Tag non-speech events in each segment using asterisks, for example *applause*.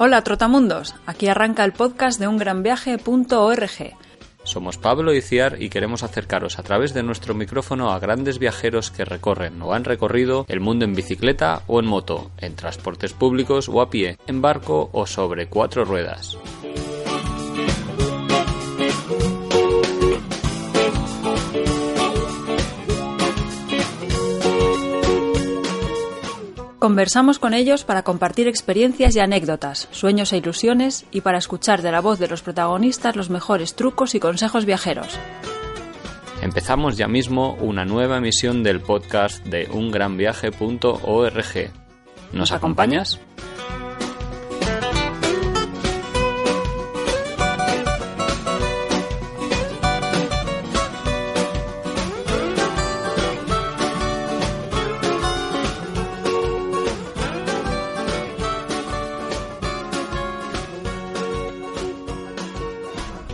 Hola Trotamundos, aquí arranca el podcast de ungranviaje.org. Somos Pablo y Ciar y queremos acercaros a través de nuestro micrófono a grandes viajeros que recorren o han recorrido el mundo en bicicleta o en moto, en transportes públicos o a pie, en barco o sobre cuatro ruedas. Conversamos con ellos para compartir experiencias y anécdotas, sueños e ilusiones y para escuchar de la voz de los protagonistas los mejores trucos y consejos viajeros. Empezamos ya mismo una nueva emisión del podcast de ungranviaje.org. ¿Nos acompañas?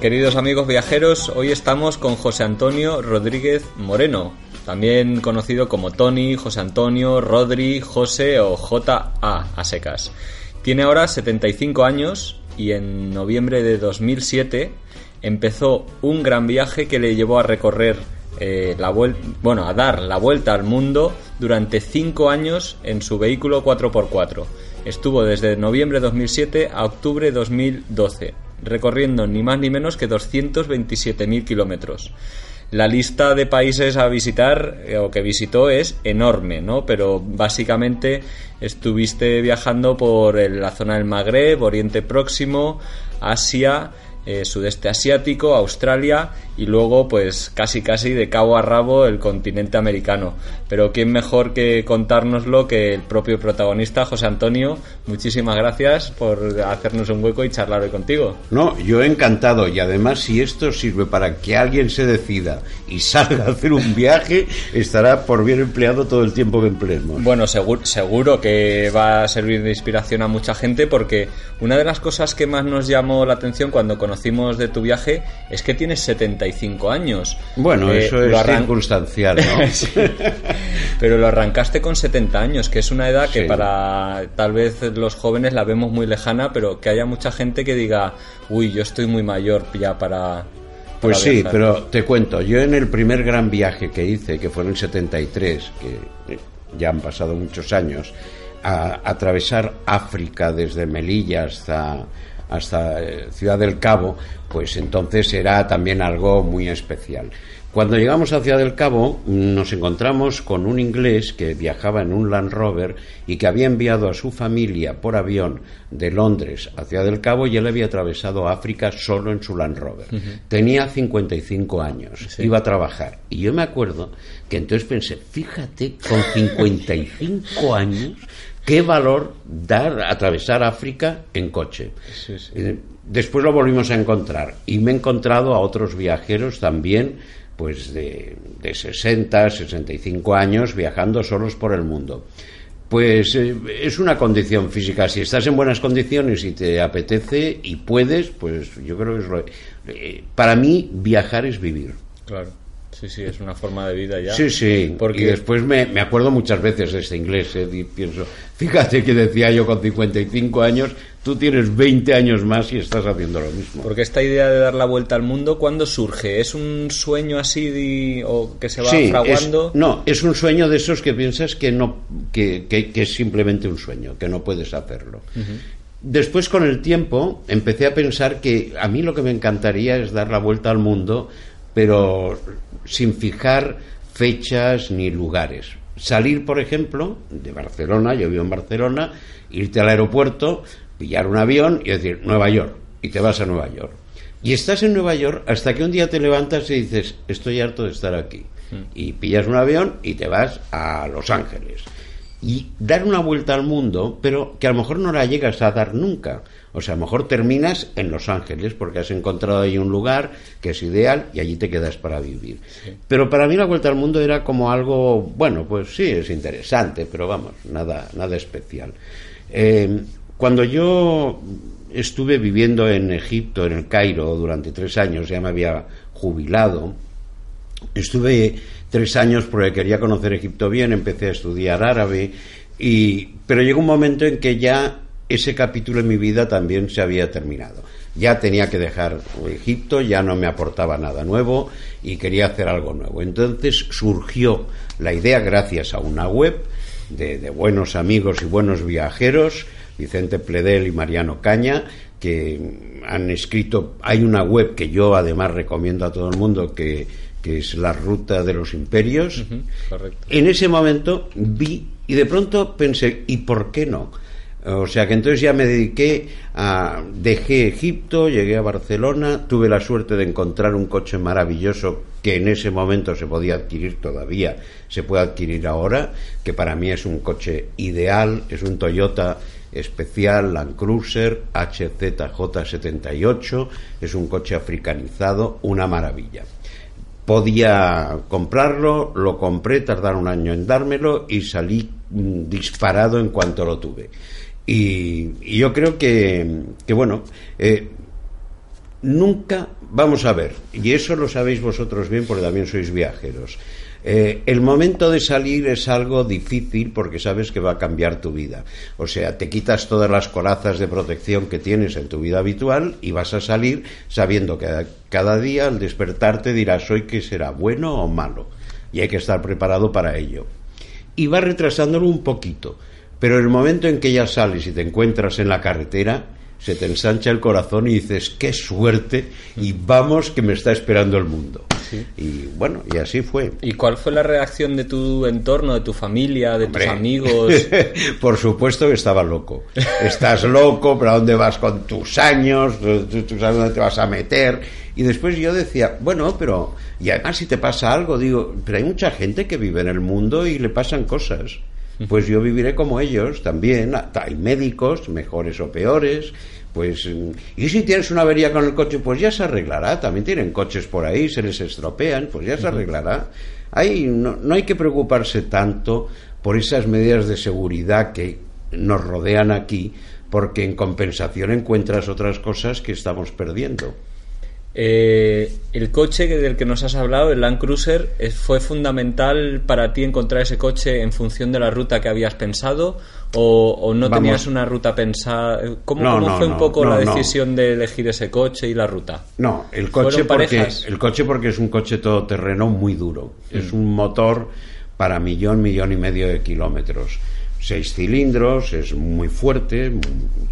Queridos amigos viajeros, hoy estamos con José Antonio Rodríguez Moreno, también conocido como Tony, José Antonio, Rodri, José o JA a secas. Tiene ahora 75 años y en noviembre de 2007 empezó un gran viaje que le llevó a recorrer eh, la vuelta, bueno, a dar la vuelta al mundo durante 5 años en su vehículo 4x4. Estuvo desde noviembre de 2007 a octubre de 2012 recorriendo ni más ni menos que 227.000 kilómetros. La lista de países a visitar eh, o que visitó es enorme, ¿no? Pero básicamente estuviste viajando por la zona del Magreb, Oriente Próximo, Asia, eh, sudeste asiático, Australia y luego pues casi casi de cabo a rabo el continente americano. Pero quién mejor que contárnoslo que el propio protagonista, José Antonio. Muchísimas gracias por hacernos un hueco y charlar hoy contigo. No, yo he encantado y además si esto sirve para que alguien se decida y salga a hacer un viaje, estará por bien empleado todo el tiempo que empleemos. Bueno, seguro, seguro que va a servir de inspiración a mucha gente porque una de las cosas que más nos llamó la atención cuando conocimos de tu viaje es que tienes 75 años. Bueno, Eh, eso es arran- circunstancial, ¿no? *laughs* Sí. Pero lo arrancaste con 70 años, que es una edad que Sí. para tal vez los jóvenes la vemos muy lejana, pero que haya mucha gente que diga, uy, yo estoy muy mayor ya para... Pues sí, viajar". pero te cuento, yo en el primer gran viaje que hice, que fue en el 73, que eh, ya han pasado muchos años, a, atravesar África desde Melilla hasta, hasta eh, Ciudad del Cabo, pues entonces era también algo muy especial. Cuando llegamos a Ciudad del Cabo nos encontramos con un inglés que viajaba en un Land Rover y que había enviado a su familia por avión de Londres a Ciudad del Cabo y él había atravesado África solo en su Land Rover. Tenía 55 años, iba a trabajar. Y yo me acuerdo que entonces pensé, fíjate, con 55 *laughs* años, qué valor dar atravesar África en coche. Eh, Después lo volvimos a encontrar y me he encontrado a otros viajeros también, pues de, de 60, 65 años, viajando solos por el mundo. Pues eh, es una condición física. Si estás en buenas condiciones y te apetece y puedes, pues yo creo que es lo. eh, para mí, viajar es vivir. Claro, sí, sí, es una forma de vida ya. Sí, sí. Porque Y después me, me acuerdo muchas veces de este inglés eh, y pienso, fíjate que decía yo con 55 años, tú tienes 20 años más y estás haciendo lo mismo. Porque esta idea de dar la vuelta al mundo, ¿cuándo surge? ¿Es un sueño así de- o que se va Sí, fraguando? es- no, es un sueño de esos que piensas que no que, que- que es simplemente un sueño, que no puedes hacerlo. Después, con el tiempo, empecé a pensar que a mí lo que me encantaría es dar la vuelta al mundo, pero sin fijar fechas ni lugares. Salir, por ejemplo, de Barcelona, yo vivo en Barcelona, irte al aeropuerto, pillar un avión y decir Nueva York, y te vas a Nueva York. Y estás en Nueva York hasta que un día te levantas y dices, estoy harto de estar aquí. Y pillas un avión y te vas a Los Ángeles. y dar una vuelta al mundo, pero que a lo mejor no la llegas a dar nunca. O sea, a lo mejor terminas en Los Ángeles porque has encontrado ahí un lugar que es ideal y allí te quedas para vivir. Pero para mí la vuelta al mundo era como algo, bueno, pues sí, es interesante, pero vamos, nada, nada especial. Eh, cuando yo estuve viviendo en Egipto, en el Cairo, durante tres años, ya me había jubilado, estuve tres años porque quería conocer Egipto bien, empecé a estudiar árabe, y, pero llegó un momento en que ya ese capítulo en mi vida también se había terminado. Ya tenía que dejar Egipto, ya no me aportaba nada nuevo y quería hacer algo nuevo. Entonces surgió la idea, gracias a una web de, de buenos amigos y buenos viajeros, Vicente Pledel y Mariano Caña, que han escrito, hay una web que yo además recomiendo a todo el mundo que, que es la ruta de los imperios. En ese momento vi y de pronto pensé, ¿y por qué no? O sea que entonces ya me dediqué a. Dejé Egipto, llegué a Barcelona, tuve la suerte de encontrar un coche maravilloso que en ese momento se podía adquirir todavía, se puede adquirir ahora, que para mí es un coche ideal, es un Toyota especial Land Cruiser HZJ78, es un coche africanizado, una maravilla. Podía comprarlo, lo compré, tardar un año en dármelo y salí mm, disparado en cuanto lo tuve. Y, yo creo que, que bueno, eh, nunca, vamos a ver, y eso lo sabéis vosotros bien porque también sois viajeros, eh, el momento de salir es algo difícil porque sabes que va a cambiar tu vida. O sea, te quitas todas las corazas de protección que tienes en tu vida habitual y vas a salir sabiendo que cada día al despertarte dirás hoy que será bueno o malo. Y hay que estar preparado para ello. Y vas retrasándolo un poquito. Pero en el momento en que ya sales y te encuentras en la carretera, se te ensancha el corazón y dices, qué suerte, y vamos que me está esperando el mundo. Y bueno, y así fue. ¿Y cuál fue la reacción de tu entorno, de tu familia, de tus amigos? *laughs* Por supuesto que estaba loco. Estás loco, pero ¿a dónde vas con tus años? ¿Tú, sabes dónde te vas a meter? Y después yo decía, bueno, pero... Y además si te pasa algo, digo, pero hay mucha gente que vive en el mundo y le pasan cosas pues yo viviré como ellos también. Hay médicos, mejores o peores. Pues, y si tienes una avería con el coche, pues ya se arreglará. También tienen coches por ahí, se les estropean, pues ya se arreglará. Ahí no, no hay que preocuparse tanto por esas medidas de seguridad que nos rodean aquí, porque en compensación encuentras otras cosas que estamos perdiendo. Eh, el coche del que nos has hablado, el Land Cruiser, ¿fue fundamental para ti encontrar ese coche en función de la ruta que habías pensado? ¿O, no tenías una ruta pensada? ¿Cómo, fue un poco la decisión de elegir ese coche y la ruta? No, el coche, porque, el coche porque es un coche todoterreno muy duro. Es mm. un motor para millón, millón y medio de kilómetros seis cilindros, es muy fuerte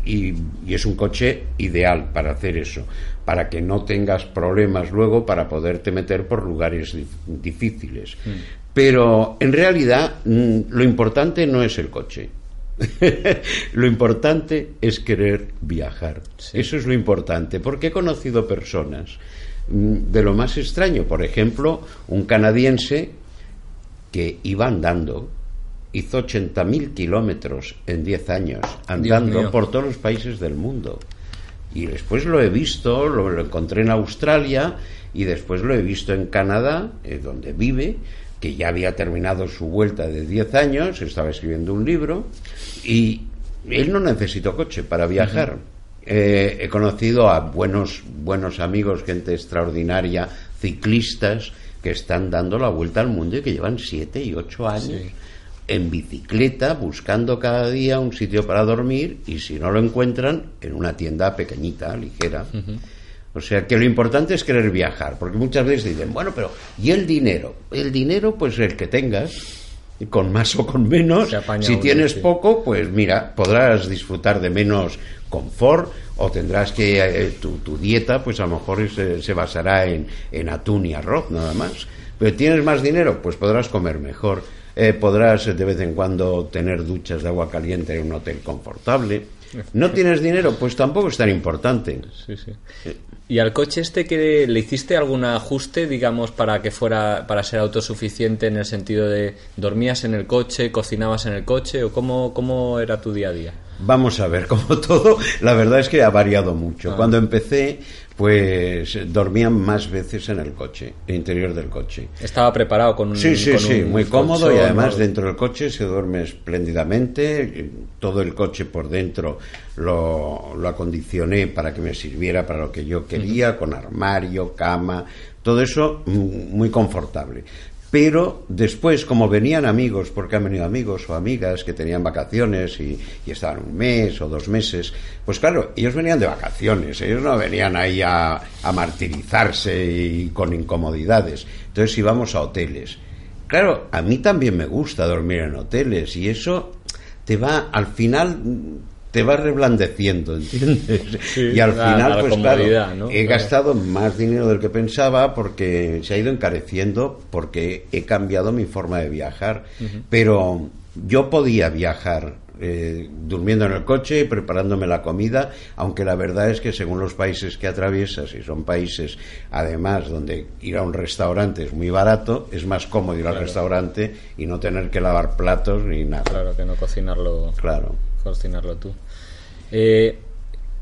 y, es un coche ideal para hacer eso, para que no tengas problemas luego para poderte meter por lugares difíciles. Mm. Pero en realidad mm, lo importante no es el coche. *laughs* lo importante es querer viajar. Eso es lo importante, porque he conocido personas mm, de lo más extraño. Por ejemplo, un canadiense que iba andando hizo 80.000 kilómetros en 10 años, andando por todos los países del mundo. Y después lo he visto, lo, encontré en Australia y después lo he visto en Canadá, eh, donde vive, que ya había terminado su vuelta de 10 años, estaba escribiendo un libro y él no necesitó coche para viajar. Eh, he conocido a buenos, buenos amigos, gente extraordinaria, ciclistas que están dando la vuelta al mundo y que llevan 7 y 8 años en bicicleta buscando cada día un sitio para dormir y si no lo encuentran en una tienda pequeñita, ligera. O sea que lo importante es querer viajar, porque muchas veces dicen, bueno, pero ¿y el dinero? El dinero, pues el que tengas, con más o con menos. Si tienes poco, pues mira, podrás disfrutar de menos confort o tendrás que eh, tu, dieta, pues a lo mejor se, se basará en, en atún y arroz nada más. Pero tienes más dinero, pues podrás comer mejor eh, podrás de vez en cuando tener duchas de agua caliente en un hotel confortable. ¿No tienes dinero? Pues tampoco es tan importante. Sí, sí. ¿Y al coche este que le hiciste algún ajuste, digamos, para que fuera, para ser autosuficiente en el sentido de dormías en el coche, cocinabas en el coche o cómo, cómo era tu día a día? Vamos a ver, *laughs* como todo, la verdad es que ha variado mucho. Ah. Cuando empecé, pues dormía más veces en el coche, el interior del coche. Estaba preparado con un Sí, sí, sí, muy cómodo y además dentro del coche se duerme espléndidamente. Todo el coche por dentro lo, lo acondicioné para que me sirviera para lo que yo quería, con armario, cama, todo eso mm, muy confortable. Pero después, como venían amigos, porque han venido amigos o amigas que tenían vacaciones y, estaban un mes o dos meses, pues claro, ellos venían de vacaciones, ellos no venían ahí a, a martirizarse y con incomodidades. Entonces íbamos a hoteles. Claro, a mí también me gusta dormir en hoteles y eso te va, al final te va reblandeciendo, ¿entiendes? y al final, pues claro, he gastado más dinero del que pensaba porque se ha ido encareciendo porque he cambiado mi forma de viajar. Pero yo podía viajar eh, durmiendo en el coche y preparándome la comida, aunque la verdad es que según los países que atraviesas, y son países además donde ir a un restaurante es muy barato, es más cómodo ir al restaurante y no tener que lavar platos ni nada. Claro, que no cocinarlo. Claro cocinarlo tú. Eh,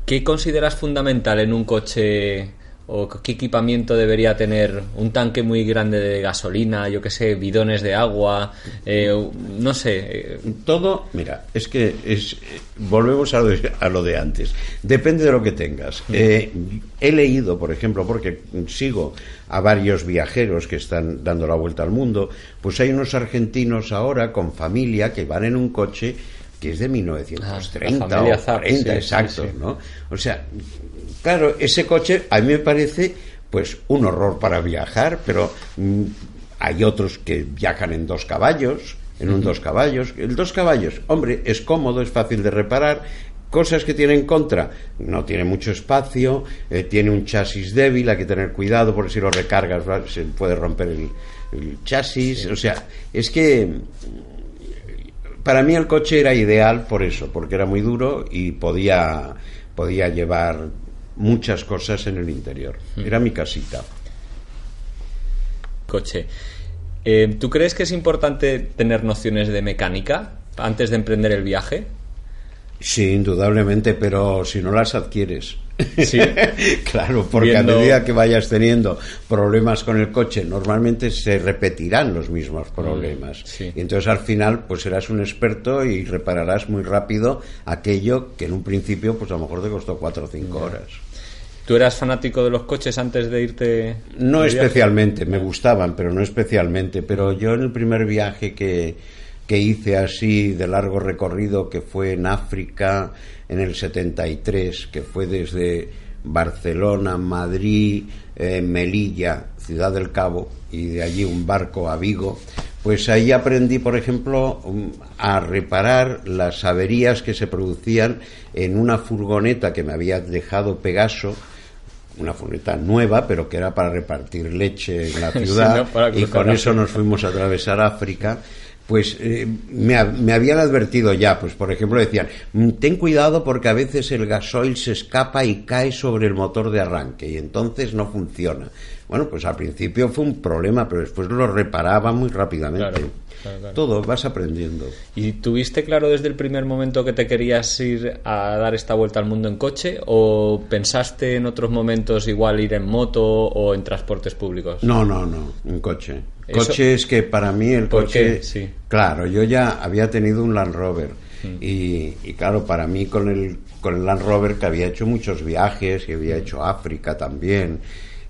¿Qué consideras fundamental en un coche o qué equipamiento debería tener un tanque muy grande de gasolina, yo qué sé, bidones de agua, eh, no sé. Eh? Todo, mira, es que es volvemos a lo, de, a lo de antes. Depende de lo que tengas. Mm. he leído, por ejemplo, porque sigo a varios viajeros que están dando la vuelta al mundo, pues hay unos argentinos ahora con familia que van en un coche que es de 1930 ah, o 40, exacto, ¿no? O sea, claro, ese coche a mí me parece pues un horror para viajar, pero mm, hay otros que viajan en dos caballos, en un dos caballos. El dos caballos, hombre, es cómodo, es fácil de reparar. Cosas que tiene en contra, no tiene mucho espacio, eh, tiene un chasis débil, hay que tener cuidado porque si lo recargas se puede romper el, chasis. O sea, es que para mí el coche era ideal por eso, porque era muy duro y podía, podía llevar muchas cosas en el interior. Hmm. Era mi casita. Coche. Eh, ¿Tú crees que es importante tener nociones de mecánica antes de emprender el viaje? Sí, indudablemente, pero si no las adquieres. *laughs* Sí. claro, porque a medida que vayas teniendo problemas con el coche, normalmente se repetirán los mismos problemas. Y entonces al final, pues serás un experto y repararás muy rápido aquello que en un principio, pues a lo mejor te costó cuatro o cinco horas. ¿Tú eras fanático de los coches antes de irte? No especialmente, me gustaban, pero no especialmente. Pero yo en el primer viaje que, que hice así de largo recorrido, que fue en África en el 73, que fue desde Barcelona, Madrid, eh, Melilla, Ciudad del Cabo, y de allí un barco a Vigo, pues ahí aprendí, por ejemplo, um, a reparar las averías que se producían en una furgoneta que me había dejado Pegaso, una furgoneta nueva, pero que era para repartir leche en la *laughs* ciudad, y con eso nos fuimos a atravesar África pues eh, me, me, habían advertido ya, pues por ejemplo decían, mm, ten cuidado porque a veces el gasoil se escapa y cae sobre el motor de arranque y entonces no funciona. Bueno, pues al principio fue un problema, pero después lo reparaba muy rápidamente. Todo, vas aprendiendo. ¿Y tuviste claro desde el primer momento que te querías ir a dar esta vuelta al mundo en coche o pensaste en otros momentos igual ir en moto o en transportes públicos? No, no, no, en coche. Coche es que para mí el coche... Sí. Claro, yo ya había tenido un Land Rover mm. y, y, claro, para mí con el, con el Land Rover que había hecho muchos viajes y había hecho África también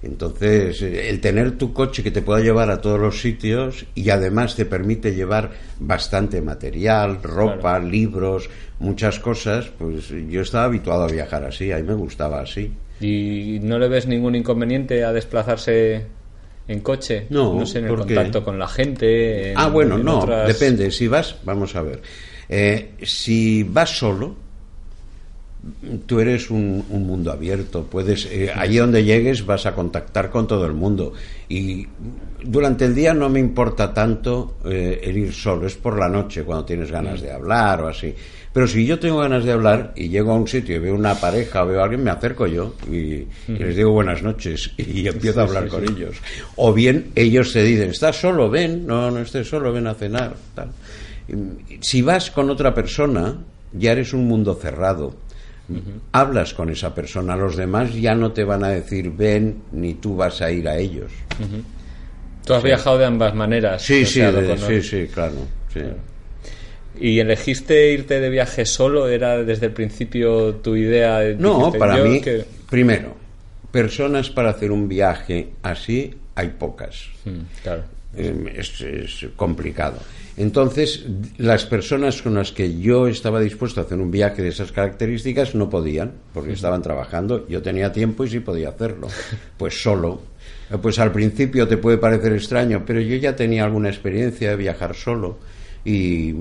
entonces, el tener tu coche que te pueda llevar a todos los sitios y además te permite llevar bastante material, ropa, libros, muchas cosas, pues yo estaba habituado a viajar así, a mí me gustaba así. ¿Y no le ves ningún inconveniente a desplazarse en coche? No, no sé, en el contacto con la gente. ah, bueno, no, depende. Si vas, vamos a ver. Eh, si vas solo, tú eres un, mundo abierto, puedes, eh, allí donde llegues vas a contactar con todo el mundo y durante el día no me importa tanto eh, el ir solo, es por la noche cuando tienes ganas de hablar o así. Pero si yo tengo ganas de hablar y llego a un sitio y veo una pareja o veo a alguien, me acerco yo y, les digo buenas noches *laughs* y empiezo a hablar con ellos. O bien ellos te dicen, ¿estás solo? Ven, no, no estés solo, ven a cenar. Tal. Si vas con otra persona, ya eres un mundo cerrado. Hablas con esa persona, los demás ya no te van a decir ven ni tú vas a ir a ellos. Tú has viajado de ambas maneras. Sí, sí, sí, sí, claro. ¿Y elegiste irte de viaje solo? ¿Era desde el principio tu idea? No, para mí, primero, personas para hacer un viaje así hay pocas. claro. Em, es, complicado. Entonces, las personas con las que yo estaba dispuesto a hacer un viaje de esas características no podían, porque estaban trabajando. Yo tenía tiempo y sí podía hacerlo. Pues solo. Pues al principio te puede parecer extraño, pero yo ya tenía alguna experiencia de viajar solo. Y,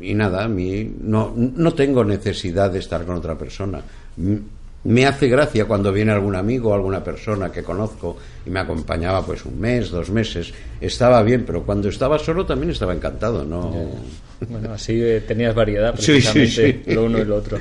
y nada, a mí no, no tengo necesidad de estar con otra persona me hace gracia cuando viene algún amigo o alguna persona que conozco y me acompañaba pues un mes, dos meses, estaba bien, pero cuando estaba solo también estaba encantado, ¿no? Bueno, así eh, tenías variedad *laughs* precisamente lo uno y lo otro.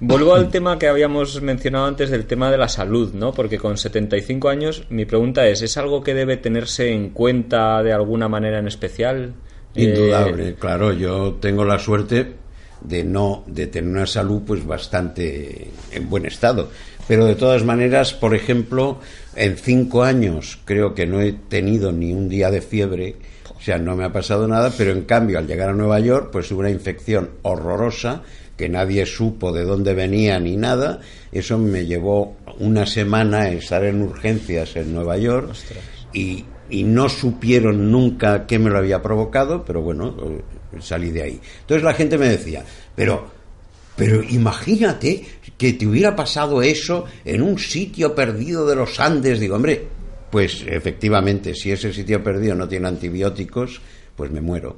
Vuelvo al tema que habíamos mencionado antes del tema de la salud, ¿no? Porque con 75 años mi pregunta es, ¿es algo que debe tenerse en cuenta de alguna manera en especial? Indudable, eh, claro, yo tengo la suerte de no de tener una salud pues bastante en buen estado. Pero de todas maneras por ejemplo en cinco años creo que no he tenido ni un día de fiebre o sea no me ha pasado nada pero en cambio al llegar a Nueva York pues tuve una infección horrorosa que nadie supo de dónde venía ni nada. Eso me llevó una semana a estar en urgencias en Nueva York y y no supieron nunca qué me lo había provocado, pero bueno, salí de ahí. Entonces la gente me decía, pero, pero imagínate que te hubiera pasado eso en un sitio perdido de los Andes. Digo, hombre, pues efectivamente, si ese sitio perdido no tiene antibióticos, pues me muero.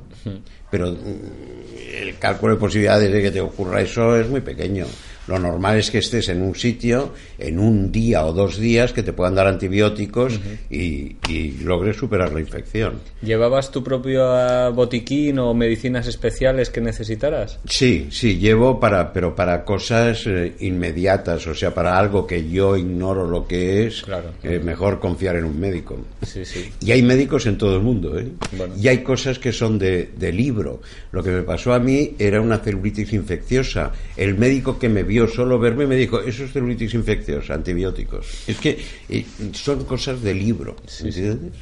Pero mm, el cálculo de posibilidades de que te ocurra eso es muy pequeño. Lo normal es que estés en un sitio, en un día o dos días, que te puedan dar antibióticos y, logres superar la infección. ¿Llevabas tu propio botiquín o medicinas especiales que necesitaras? Sí, sí, llevo para, pero para cosas eh, inmediatas, o sea, para algo que yo ignoro lo que es, claro, eh, mejor confiar en un médico. Sí, sí. Y hay médicos en todo el mundo, ¿eh? Y hay cosas que son de, de libro. Lo que me pasó a mí era una celulitis infecciosa. El médico que me vio solo verme me dijo, eso es celulitis infecciosa, antibióticos. Es que eh, son cosas de libro, ¿entiendes?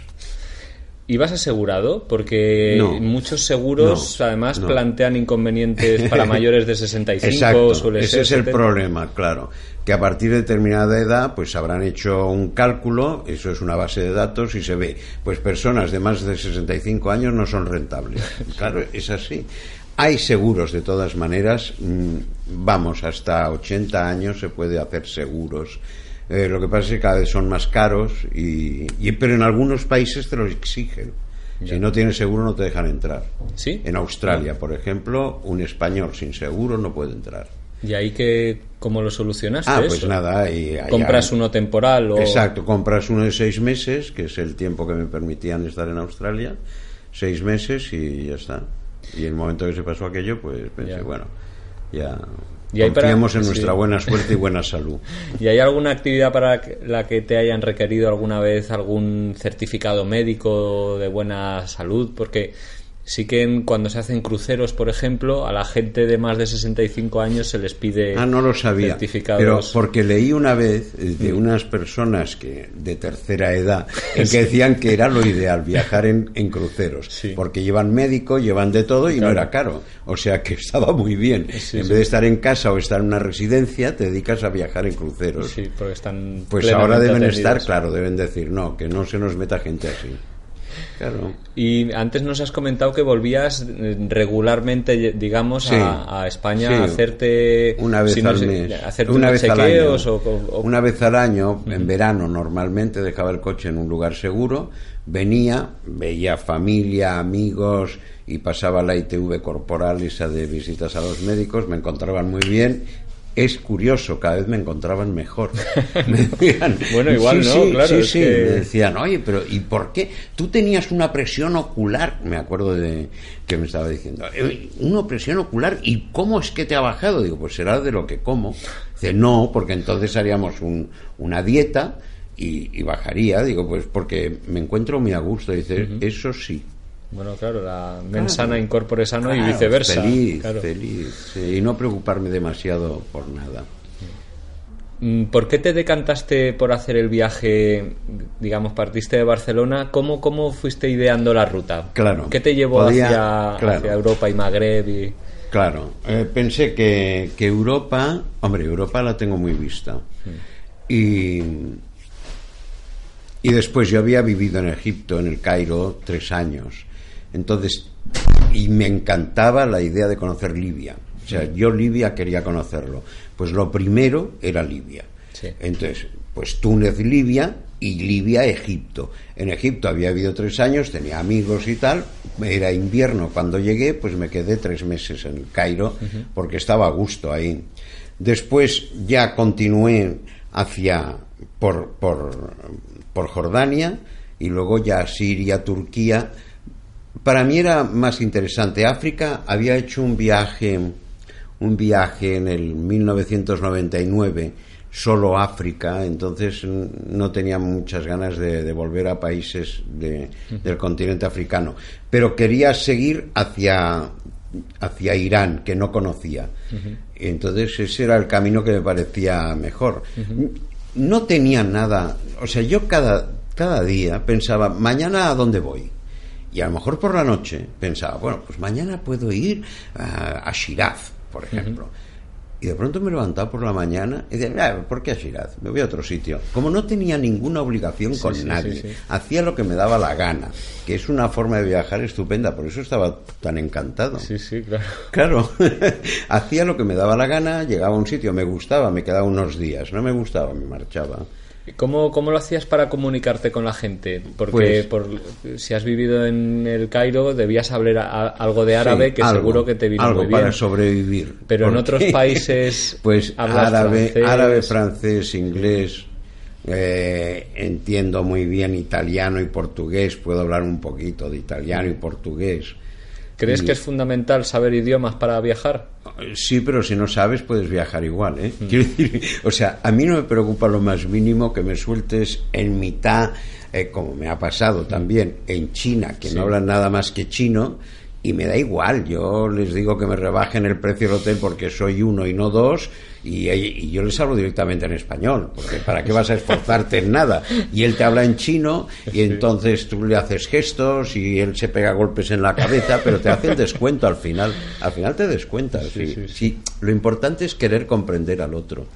¿Ibas asegurado? Porque muchos seguros además plantean inconvenientes para *laughs* mayores de 65. Exacto, ese es el problema, claro. Que a partir de determinada edad, pues habrán hecho un cálculo, eso es una base de datos y se ve, pues personas de más de 65 años no son rentables. *laughs* Claro, es así. Hay seguros de todas maneras, mm, vamos, hasta 80 años se puede hacer seguros. Eh, lo que pasa es que cada vez son más caros, y, pero en algunos países te los exigen. Si no tienes seguro no te dejan entrar. ¿Sí? En Australia, por ejemplo, un español sin seguro no puede entrar. ¿Y ahí que, cómo lo solucionaste? Ah, pues nada. Y, ¿Compras uno temporal? O... Exacto, compras uno de seis meses, que es el tiempo que me permitían estar en Australia, seis meses y ya está. Y en el momento que se pasó aquello, pues pensé, bueno, ya ¿Y confiamos en nuestra buena suerte y buena salud. *laughs* ¿Y hay alguna actividad para la que te hayan requerido alguna vez algún certificado médico de buena salud? Porque sí que cuando se hacen cruceros, por ejemplo, a la gente de más de 65 años se les pide ah, no lo sabía, Pero porque leí una vez de mm. unas personas que de tercera edad en que decían que era lo ideal viajar en, cruceros, porque llevan médico, llevan de todo y no era caro. O sea que *laughs* estaba muy bien. en vez de estar en casa o estar en una residencia, te dedicas a viajar en cruceros. Sí, porque están Pues ahora deben estar, claro, deben decir, no, que no se nos meta gente así. Y antes nos has comentado que volvías eh, regularmente, digamos, a, España a hacerte una vez al mes, una vez al año, una vez al año, en verano normalmente dejaba el coche en un lugar seguro, venía, veía familia, amigos y pasaba la ITV corporal esa de visitas a los médicos, me encontraban muy bien es curioso, cada vez me encontraban mejor. *laughs* Me decían, bueno, igual sí, no, sí, claro. Sí, sí, que... me decían, oye, pero ¿y por qué? Tú tenías una presión ocular, me acuerdo de que me estaba diciendo, "Eh, una presión ocular, ¿y cómo es que te ha bajado? Digo, pues será de lo que como. Dice, no, porque entonces haríamos un, una dieta y, y bajaría. Digo, pues porque me encuentro muy a gusto. Dice, eso sí. Bueno, claro, la mensana incorpore sano y Claro, viceversa. Feliz, claro. feliz. sí, y no preocuparme demasiado por nada. Mm, ¿Por qué te decantaste por hacer el viaje, digamos, partiste de Barcelona? ¿Cómo, cómo fuiste ideando la ruta? Claro. ¿Qué te llevó Podía- hacia, claro. hacia Europa y Magreb? Y... Claro, eh, pensé que, que Europa, hombre, Europa la tengo muy vista. Y, y después yo había vivido en Egipto, en el Cairo, tres años. Entonces, y me encantaba la idea de conocer Libia. O sea, yo Libia quería conocerlo. Pues lo primero era Libia. Sí. Entonces, pues Túnez, Libia y Libia, Egipto. En Egipto había habido tres años, tenía amigos y tal. Era invierno cuando llegué, pues me quedé tres meses en el Cairo porque estaba a gusto ahí. Después ya continué hacia por, por, por Jordania y luego ya Siria, Turquía. Para mí era más interesante. África había hecho un viaje, un viaje en el 1999, solo África, entonces no tenía muchas ganas de, de volver a países de- del continente africano. Pero quería seguir hacia, hacia Irán, que no conocía. Entonces ese era el camino que me parecía mejor. No tenía nada, o sea, yo cada, cada día pensaba, mañana a dónde voy. Y a lo mejor por la noche pensaba, bueno, pues mañana puedo ir a, a Shiraz, por ejemplo. Y de pronto me levantaba por la mañana y decía, "Ah, ¿por qué a Shiraz? Me voy a otro sitio. Como no tenía ninguna obligación con sí, nadie, sí. hacía lo que me daba la gana, que es una forma de viajar estupenda, por eso estaba tan encantado. Sí, sí, claro. Claro, *laughs* hacía lo que me daba la gana, llegaba a un sitio, me gustaba, me quedaba unos días, no me gustaba, me marchaba. ¿Cómo, ¿Cómo lo hacías para comunicarte con la gente? Porque Pues- por, si has vivido en el Cairo debías hablar a- algo de árabe Sí, que algo, seguro que te vino algo muy bien. para sobrevivir. Pero en otros *laughs* países pues árabe, francés. árabe, francés, inglés, eh, entiendo muy bien italiano y portugués, puedo hablar un poquito de italiano y portugués. ¿Crees Y- que es fundamental saber idiomas para viajar? Sí, pero si no sabes puedes viajar igual, ¿eh? Mm. Quiero decir, *laughs* o sea, a mí no me preocupa lo más mínimo que me sueltes en mitad, eh, como me ha pasado también en China, que Sí. no hablan nada más que chino, y me da igual. Yo les digo que me rebajen el precio del hotel porque soy uno y no dos, y, y yo les hablo directamente en español, porque ¿para qué vas a esforzarte en nada? Y él te habla en chino, y entonces tú le haces gestos, y él se pega golpes en la cabeza, pero te hace el descuento al final. Al final te descuentas. Sí, sí. sí, sí. Sí, lo importante es querer comprender al otro.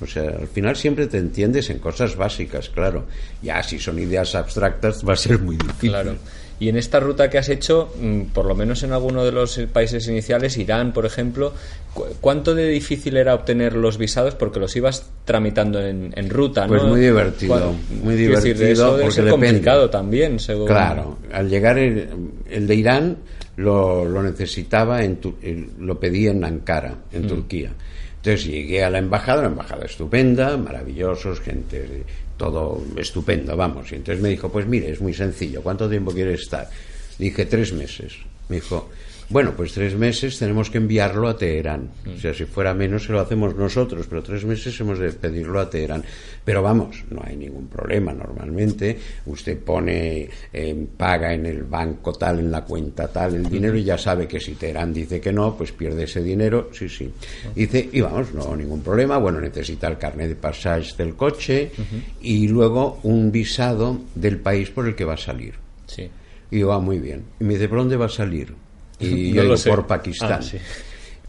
O sea, al final siempre te entiendes en cosas básicas, claro. Ya si son ideas abstractas va a ser muy difícil. Claro. Y en esta ruta que has hecho, mm, por lo menos en alguno de los países iniciales, Irán, por ejemplo, cu- ¿cuánto de difícil era obtener los visados? Porque los ibas tramitando en, en ruta, ¿no? Pues muy divertido, ¿Cuál- muy quiero decir, divertido, eso debe porque ser depende. complicado también, según... Claro, al llegar el, el de Irán lo, lo necesitaba, en Tu- lo pedí en Ankara, en Turquía. Entonces llegué a la embajada, una embajada estupenda, maravillosos, gente, todo estupendo, vamos. Y entonces me dijo, pues mire, es muy sencillo, ¿cuánto tiempo quiere estar? Dije, tres meses. Me dijo, bueno, pues tres meses tenemos que enviarlo a Teherán. O sea, si fuera menos se lo hacemos nosotros, pero tres meses hemos de pedirlo a Teherán. Pero vamos, no hay ningún problema normalmente. Usted pone, eh, paga en el banco tal, en la cuenta tal, el dinero y ya sabe que si Teherán dice que no, pues pierde ese dinero. Sí, sí. Dice, y vamos, no, ningún problema. Bueno, necesita el carnet de pasaje del coche y luego un visado del país por el que va a salir. Sí. Y yo, ah, muy bien. Y me dice, ¿por dónde va a salir? Y *laughs* No yo digo, por Pakistán. Ah, sí.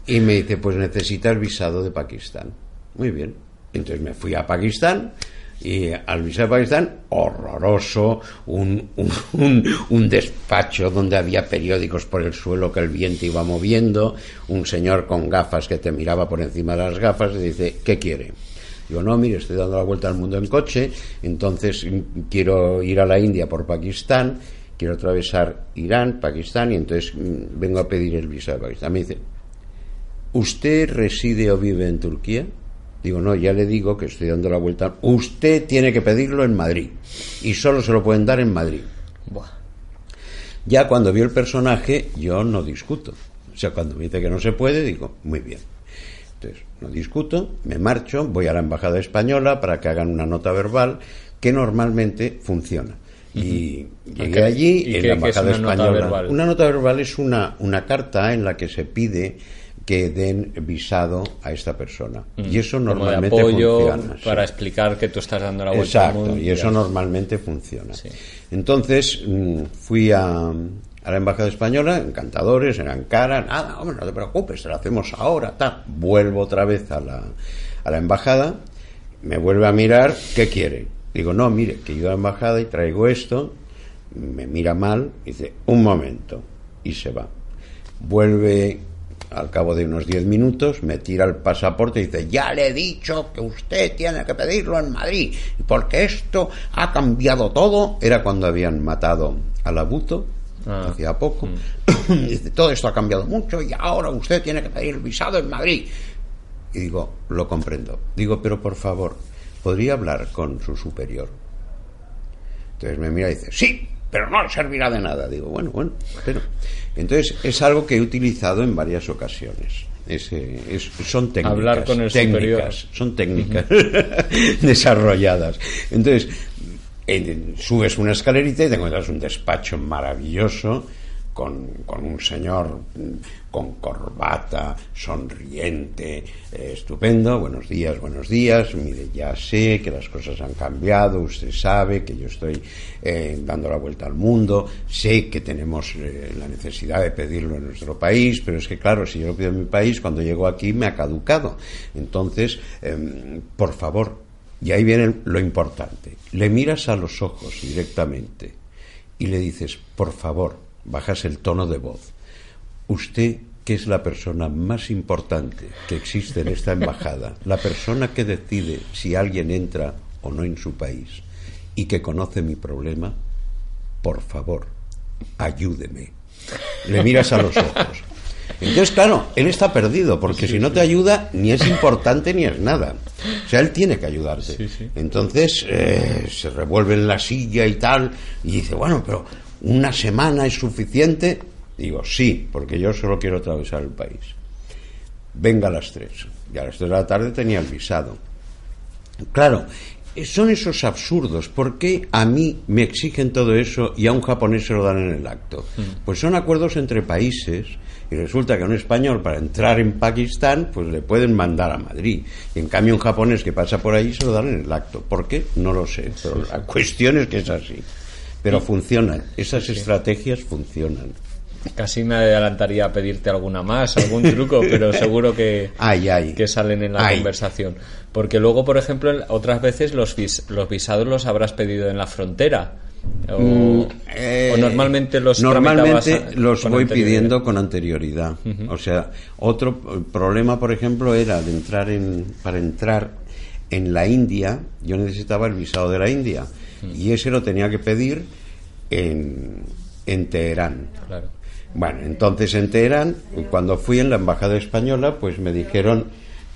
Y me dice, pues necesitas visado de Pakistán. Muy bien. Entonces me fui a Pakistán y al visado de Pakistán, horroroso, un, un, *laughs* un- un despacho donde había periódicos por el suelo que el viento iba moviendo, un señor con gafas que te miraba por encima de las gafas y dice, ¿qué quiere? Digo, no, mire, estoy dando la vuelta al mundo en coche, entonces mm, quiero ir a la India por Pakistán, quiero atravesar Irán, Pakistán, y entonces mm, vengo a pedir el visado de Pakistán. Me dice, ¿usted reside o vive en Turquía? Digo, no, ya le digo que estoy dando la vuelta. Usted tiene que pedirlo en Madrid. Y solo se lo pueden dar en Madrid. Ya cuando vio el personaje, yo no discuto. O sea, cuando me dice que no se puede, digo, muy bien. Entonces, no discuto, me marcho, voy a la Embajada Española para que hagan una nota verbal que normalmente funciona. Y llegué allí en la Embajada Española. una nota verbal es una, una carta en la que se pide que den visado a esta persona. Mm. Y eso normalmente funciona. Para explicar que tú estás dando la vuelta Exacto, y eso normalmente funciona. Entonces mm, fui a, a, la Embajada Española, encantadores, en Ankara, nada, hombre, no te preocupes, te lo hacemos ahora, tal. Vuelvo otra vez a la, a la Embajada, me vuelve a mirar, ¿qué quiere? Digo, no, mire, que yo a la Embajada y traigo esto, me mira mal, dice, un momento, y se va. Vuelve al cabo de unos diez minutos me tira el pasaporte y dice, ya le he dicho que usted tiene que pedirlo en Madrid, porque esto ha cambiado todo. Era cuando habían matado al Abuto, ah. hacía poco. Mm. *coughs* dice, todo esto ha cambiado mucho y ahora usted tiene que pedir el visado en Madrid. Y digo, lo comprendo. Digo, pero por favor, ¿podría hablar con su superior? Entonces me mira y dice, sí, pero no servirá de nada. Digo, bueno, bueno, pero. Entonces, es algo que he utilizado en varias ocasiones. Es, son técnicas. Hablar con el técnicas, Son técnicas *laughs* desarrolladas. Entonces, subes una escalerita y te encuentras un despacho maravilloso con, con un señor con corbata, sonriente, eh, estupendo. Buenos días, buenos días. Mire, ya sé que las cosas han cambiado, usted sabe que yo estoy eh, dando la vuelta al mundo, sé que tenemos eh, la necesidad de pedirlo en nuestro país, pero es que claro, si yo lo pido en mi país, cuando llego aquí me ha caducado. Entonces, em, por favor, y ahí viene lo importante, le miras a los ojos directamente y le dices, por favor, bajas el tono de voz usted que es la persona más importante que existe en esta embajada, la persona que decide si alguien entra o no en su país y que conoce mi problema, por favor, ayúdeme. Le miras a los ojos. Entonces, claro, él está perdido, porque si no te ayuda, ni es importante ni es nada. O sea, él tiene que ayudarte. Entonces, eh, se revuelve en la silla y tal, y dice, bueno, pero una semana es suficiente. Digo, sí, porque yo solo quiero atravesar el país. Venga a las tres. Y a las tres de la tarde tenía el visado. Claro, son esos absurdos. ¿Por qué a mí me exigen todo eso y a un japonés se lo dan en el acto? Mm. Pues son acuerdos entre países y resulta que a un español para entrar en Pakistán pues le pueden mandar a Madrid. Y en cambio un japonés que pasa por ahí se lo dan en el acto. ¿Por qué? No lo sé. Pero la cuestión es que es así. Pero funcionan. Esas estrategias funcionan. Casi me adelantaría a pedirte alguna más, algún truco, *laughs* pero seguro que, que salen en la conversación. Porque luego, por ejemplo, otras veces los, los visados los habrás pedido en la frontera. O, mm, eh, normalmente los normalmente los voy pidiendo con anterioridad o sea otro problema por ejemplo era de entrar en para entrar en la India yo necesitaba el visado de la India y ese lo tenía que pedir en, en Teherán. Claro. Bueno, entonces en Teherán, cuando fui en la embajada española, pues me dijeron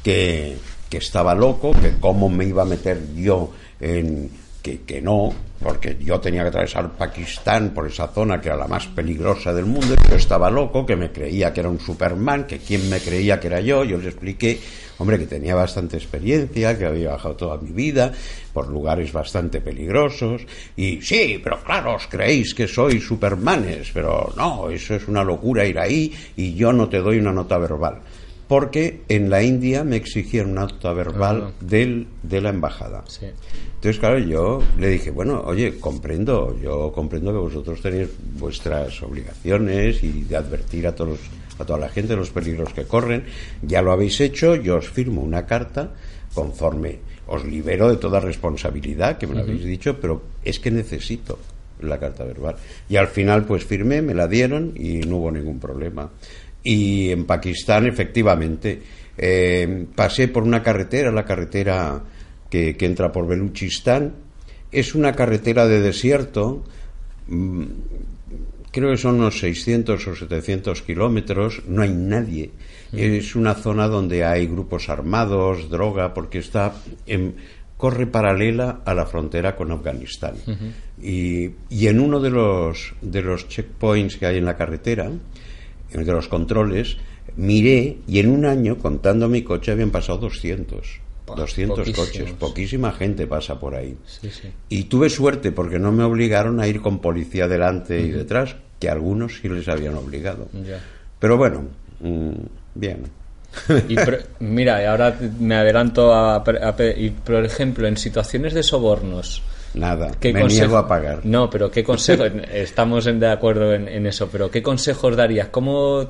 que, que estaba loco, que cómo me iba a meter yo en que, que, no, porque yo tenía que atravesar Pakistán por esa zona que era la más peligrosa del mundo, y yo estaba loco, que me creía que era un Superman, que quién me creía que era yo, yo les expliqué hombre, que tenía bastante experiencia, que había bajado toda mi vida por lugares bastante peligrosos. Y sí, pero claro, os creéis que sois supermanes, pero no, eso es una locura ir ahí y yo no te doy una nota verbal. Porque en la India me exigían una nota verbal del, de la embajada. Entonces, claro, yo le dije, bueno, oye, comprendo, yo comprendo que vosotros tenéis vuestras obligaciones y de advertir a todos los a toda la gente de los peligros que corren. Ya lo habéis hecho, yo os firmo una carta conforme os libero de toda responsabilidad, que me lo habéis dicho, pero es que necesito la carta verbal. Y al final, pues firmé, me la dieron y no hubo ningún problema. Y en Pakistán, efectivamente, eh, pasé por una carretera, la carretera que, que entra por Beluchistán. Es una carretera de desierto, mm, creo que son unos 600 o 700 kilómetros, no hay nadie. Es una zona donde hay grupos armados, droga, porque está en, corre paralela a la frontera con Afganistán. y, y, en uno de los, de los checkpoints que hay en la carretera, de los controles, miré y en un año, contando mi coche, habían pasado 200. 200 coches, poquísima gente pasa por ahí. Y tuve suerte porque no me obligaron a ir con policía delante y detrás, que algunos sí les habían obligado. Pero bueno, mm, bien. Y *laughs* mira, ahora me adelanto a, y por ejemplo, en situaciones de sobornos, Nada, me niego a pagar. No, pero ¿qué consejo? *laughs* Estamos de acuerdo en, eso, pero ¿qué consejos darías? ¿Cómo,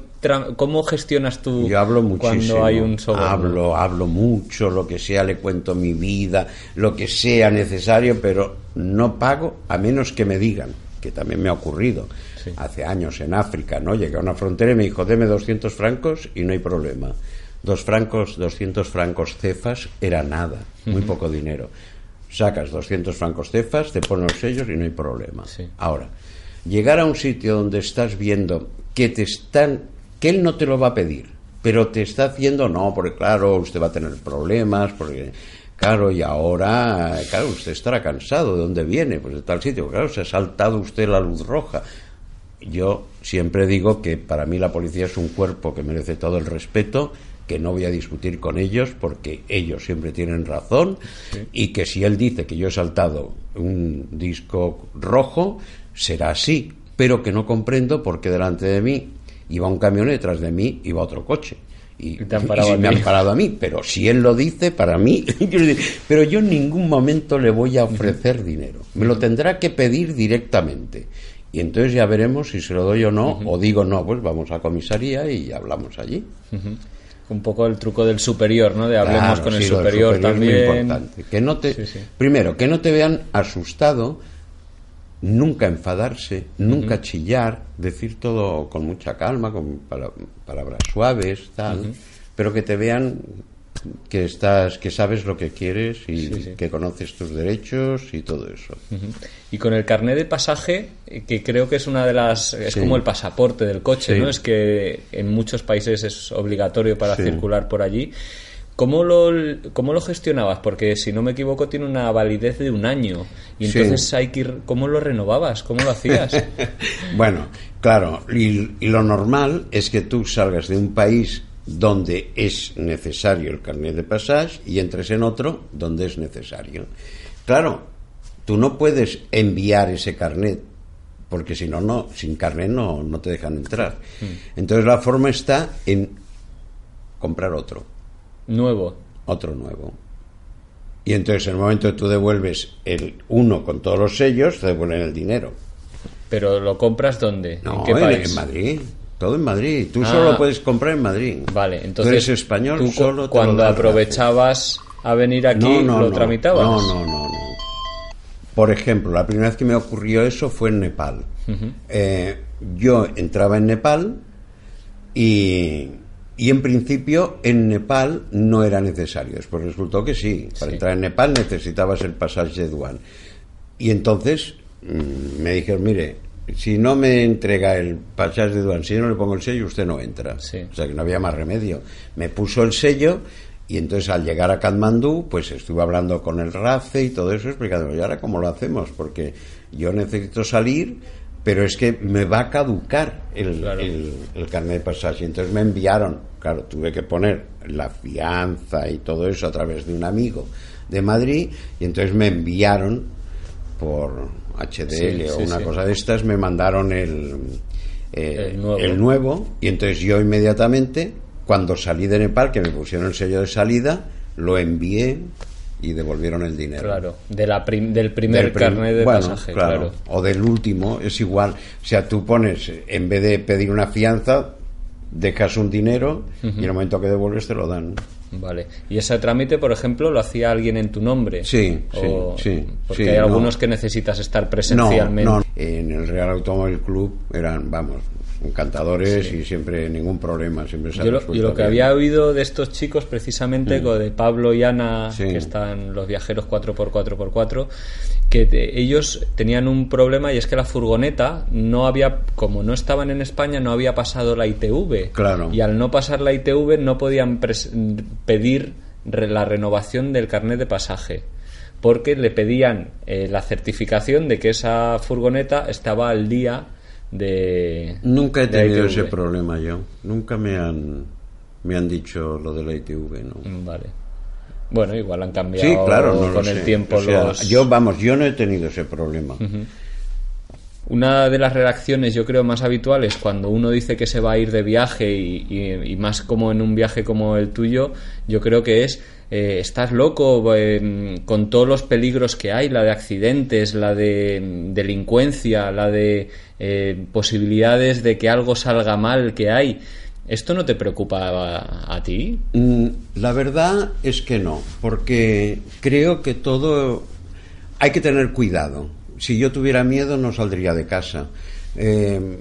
cómo gestionas tú Yo hablo cuando hay un soborno? Hablo, hablo mucho, lo que sea, le cuento mi vida, lo que sea necesario, pero no pago a menos que me digan, que también me ha ocurrido. Hace años en África, ¿no? Llegué a una frontera y me dijo, deme 200 francos y no hay problema. Dos francos, 200 francos cefas era nada, muy poco dinero sacas 200 francos cefas, te ponen los sellos y no hay problema. Ahora, llegar a un sitio donde estás viendo que te están, que él no te lo va a pedir, pero te está haciendo, no, porque claro, usted va a tener problemas, porque claro, y ahora, claro, usted estará cansado, ¿de dónde viene? Pues de tal sitio, claro, se ha saltado usted la luz roja. Yo siempre digo que para mí la policía es un cuerpo que merece todo el respeto que no voy a discutir con ellos porque ellos siempre tienen razón y que si él dice que yo he saltado un disco rojo, será así, pero que no comprendo porque delante de mí iba un camión y detrás de mí iba otro coche. Y, me han parado a mí, pero si él lo dice, para mí, *laughs* pero yo en ningún momento le voy a ofrecer dinero, me lo tendrá que pedir directamente. Y entonces ya veremos si se lo doy o no, o digo no, pues vamos a comisaría y hablamos allí un poco el truco del superior, ¿no? De hablemos con el superior, también. Que no te, Primero, que no te vean asustado, nunca enfadarse, nunca chillar, decir todo con mucha calma, con palabras suaves, tal, pero que te vean que estás que sabes lo que quieres y que conoces tus derechos y todo eso. Y con el carnet de pasaje que creo que es una de las es como el pasaporte del coche no es que en muchos países es obligatorio para circular por allí ¿Cómo lo, ¿Cómo lo gestionabas? Porque si no me equivoco tiene una validez de un año y entonces hay que ir, ¿cómo lo renovabas? ¿Cómo lo hacías? *laughs* bueno, claro, y, y, lo normal es que tú salgas de un país donde es necesario el carnet de pasaje y entres en otro donde es necesario. Claro, tú no puedes enviar ese carnet porque si no, no sin carnet no, no te dejan entrar. Mm. Entonces la forma está en comprar otro. Nuevo. Otro nuevo. Y entonces en el momento que tú devuelves el uno con todos los sellos, te devuelven el dinero. ¿Pero lo compras dónde? ¿En qué país? En Madrid. Todo en Madrid. Tú solo ah. puedes comprar en Madrid. Vale, entonces. eres español, solo Cuando aprovechabas a venir aquí, lo tramitabas. No, no, no, no. Por ejemplo, la primera vez que me ocurrió eso fue en Nepal. Eh, yo entraba en Nepal y, y, en principio en Nepal no era necesario. Después resultó que sí. Para entrar en Nepal necesitabas el pasaje de Duan. Y entonces mm, me dijeron, mire, si no me entrega el pasaje de Duan, si yo no le pongo el sello, usted no entra. O sea que no había más remedio. Me puso el sello y entonces al llegar a Katmandú, pues estuve hablando con el RACE y todo eso, explicando, ¿y ahora cómo lo hacemos? Porque yo necesito salir, pero es que me va a caducar el, el, carnet de pasaje. Entonces me enviaron, claro, tuve que poner la fianza y todo eso a través de un amigo de Madrid, y entonces me enviaron por HDL o una cosa de estas, me mandaron el, eh, el, nuevo. y entonces yo inmediatamente, cuando salí de Nepal, que me pusieron el sello de salida, lo envié y devolvieron el dinero. Claro, de la del primer carnet de pasaje, claro, O del último, es igual. O sea, tú pones, en vez de pedir una fianza, dejas un dinero y en el momento que devuelves te lo dan. Vale. ¿Y ese trámite, por ejemplo, lo hacía alguien en tu nombre? Sí, sí, sí. Porque sí, hay no. algunos que necesitas estar presencialmente. No, no. En el Real Automóvil Club eran, vamos, encantadores y siempre ningún problema. Siempre se Yo lo, resuelto yo lo que había oído de estos chicos, precisamente, co- de Pablo y Ana, Sí. que están los viajeros 4x4x4, que te- ellos tenían un problema y es que la furgoneta no había, como no estaban en España, no había pasado la ITV. Claro. Y al no pasar la ITV no podían pres- pedir re- la renovación del carnet de pasaje. Porque le pedían eh, la certificación de que esa furgoneta estaba al día de. Nunca he de tenido ITV. ese problema yo. Nunca me han, me han dicho lo de la ITV, ¿no? Mm, Vale. Bueno, igual han cambiado Sí, claro, no con el sé. tiempo O sea, los... Yo, vamos, yo no he tenido ese problema. Una de las redacciones, yo creo, más habituales cuando uno dice que se va a ir de viaje y, más como en un viaje como el tuyo, yo creo que es eh, estás loco eh, con todos los peligros que hay, la de accidentes, la de mm, delincuencia, la de eh, posibilidades de que algo salga mal que hay. ¿Esto no te preocupa a, a ti? Mm, La verdad es que no, porque creo que todo hay que tener cuidado. Si yo tuviera miedo no saldría de casa. Eh,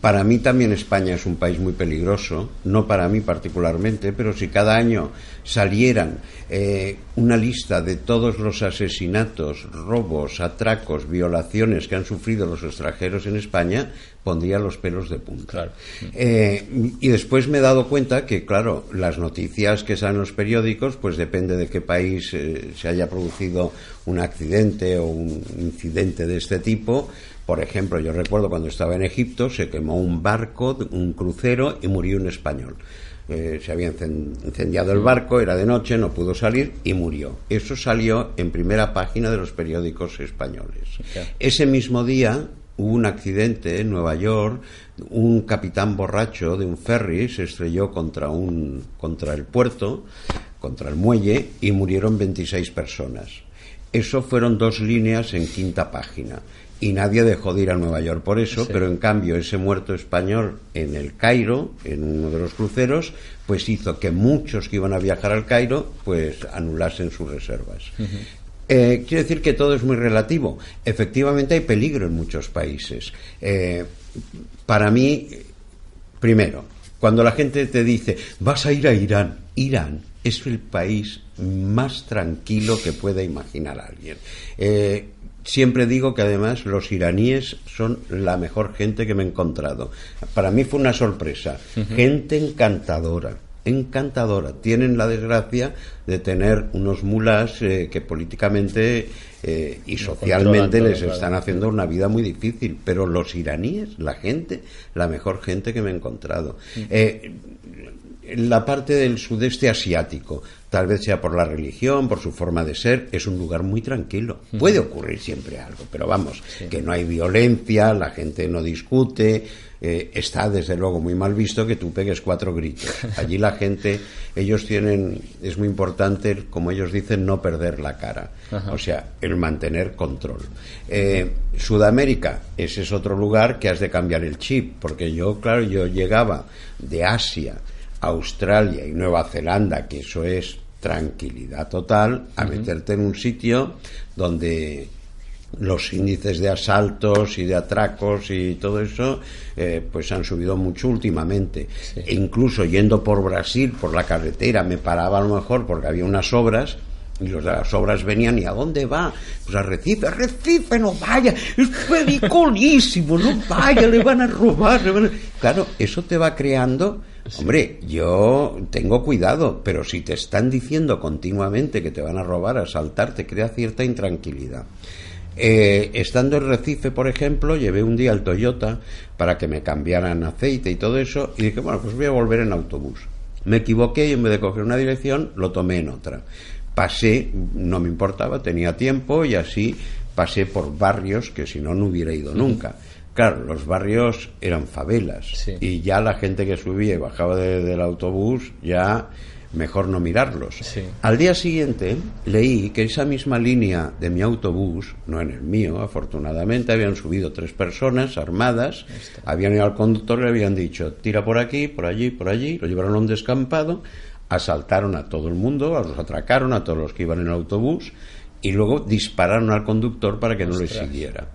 para mí también España es un país muy peligroso, no para mí particularmente, pero si cada año salieran eh, una lista de todos los asesinatos, robos, atracos, violaciones que han sufrido los extranjeros en España, pondría los pelos de punta. Claro. Eh, y después me he dado cuenta que, claro, las noticias que salen en los periódicos, pues depende de qué país eh, se haya producido un accidente o un incidente de este tipo. Por ejemplo, yo recuerdo cuando estaba en Egipto, se quemó un barco, un crucero, y murió un español. Eh, se había incen- incendiado el barco, era de noche, no pudo salir y murió. Eso salió en primera página de los periódicos españoles. Ese mismo día hubo un accidente en Nueva York, un capitán borracho de un ferry se estrelló contra un contra el puerto, contra el muelle y murieron 26 personas. Eso fueron dos líneas en quinta página y nadie dejó de ir a Nueva York por eso, Sí. pero en cambio ese muerto español en el Cairo, en uno de los cruceros, pues hizo que muchos que iban a viajar al Cairo pues anulasen sus reservas. Eh, quiere decir que todo es muy relativo. Efectivamente hay peligro en muchos países. Eh, para mí, primero, cuando la gente te dice, vas a ir a Irán, Irán es el país más tranquilo que pueda imaginar alguien. Eh, siempre digo que además los iraníes son la mejor gente que me he encontrado. Para mí fue una sorpresa. Gente encantadora encantadora. Tienen la desgracia de tener unos mulas eh, que políticamente eh, y socialmente les están haciendo una vida muy difícil. Pero los iraníes, la gente, la mejor gente que me he encontrado. Eh, la parte del sudeste asiático, tal vez sea por la religión, por su forma de ser, es un lugar muy tranquilo. Puede ocurrir siempre algo, pero vamos, que no hay violencia, la gente no discute, eh, está desde luego muy mal visto que tú pegues cuatro gritos. *laughs* Allí la gente, ellos tienen, es muy importante, como ellos dicen, no perder la cara, o sea, el mantener control. Eh, Sudamérica, ese es otro lugar que has de cambiar el chip, porque yo, claro, yo llegaba de Asia, Australia y Nueva Zelanda, que eso es tranquilidad total, a meterte en un sitio donde los índices de asaltos y de atracos y todo eso eh, pues han subido mucho últimamente e incluso yendo por Brasil por la carretera me paraba a lo mejor porque había unas obras y los de las obras venían y ¿a dónde va? Pues a Recife, a Recife no vaya, es peliculísimo, no vaya, le van a robar. le van a-". Claro, eso te va creando Hombre, yo tengo cuidado, pero si te están diciendo continuamente que te van a robar, a asaltar, te crea cierta intranquilidad. Eh, estando en Recife, por ejemplo, llevé un día al Toyota para que me cambiaran aceite y todo eso, y dije, bueno, pues voy a volver en autobús. Me equivoqué y en vez de coger una dirección, lo tomé en otra. Pasé, no me importaba, tenía tiempo y así pasé por barrios que si no, no hubiera ido nunca. Claro, los barrios eran favelas Sí. y ya la gente que subía y bajaba de- del autobús ya mejor no mirarlos. Sí. Al día siguiente leí que esa misma línea de mi autobús, no en el mío, afortunadamente, habían subido tres personas armadas, habían ido al conductor y le habían dicho, tira por aquí, por allí, por allí, lo llevaron a un descampado, asaltaron a todo el mundo, los atracaron a todos los que iban en el autobús y luego dispararon al conductor para que no le siguiera.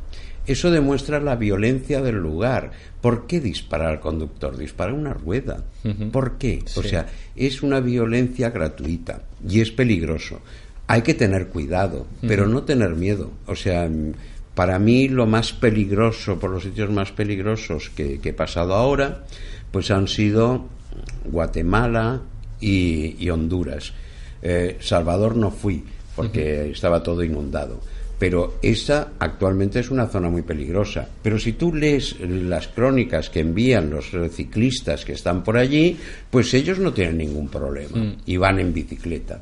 Eso demuestra la violencia del lugar. ¿Por qué disparar al conductor? Disparar una rueda. ¿Por qué? O sea, es una violencia gratuita y es peligroso. Hay que tener cuidado, pero no tener miedo. O sea, para mí lo más peligroso, por los sitios más peligrosos que, he pasado ahora, pues han sido Guatemala y, Honduras. Eh, Salvador no fui porque estaba todo inundado pero esa actualmente es una zona muy peligrosa. Pero si tú lees las crónicas que envían los ciclistas que están por allí, pues ellos no tienen ningún problema mm. y van en bicicleta.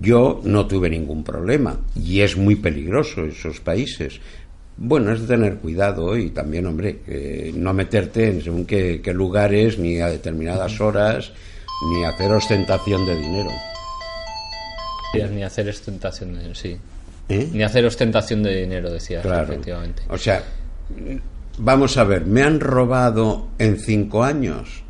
Yo no tuve ningún problema y es muy peligroso esos países. Bueno, es de tener cuidado y también, hombre, no meterte en según qué, lugares, ni a determinadas horas, ni hacer ostentación de dinero. Ni hacer ostentación de sí. ¿Eh? Ni hacer ostentación de dinero, decía efectivamente. O sea, vamos a ver, ¿me han robado en cinco años?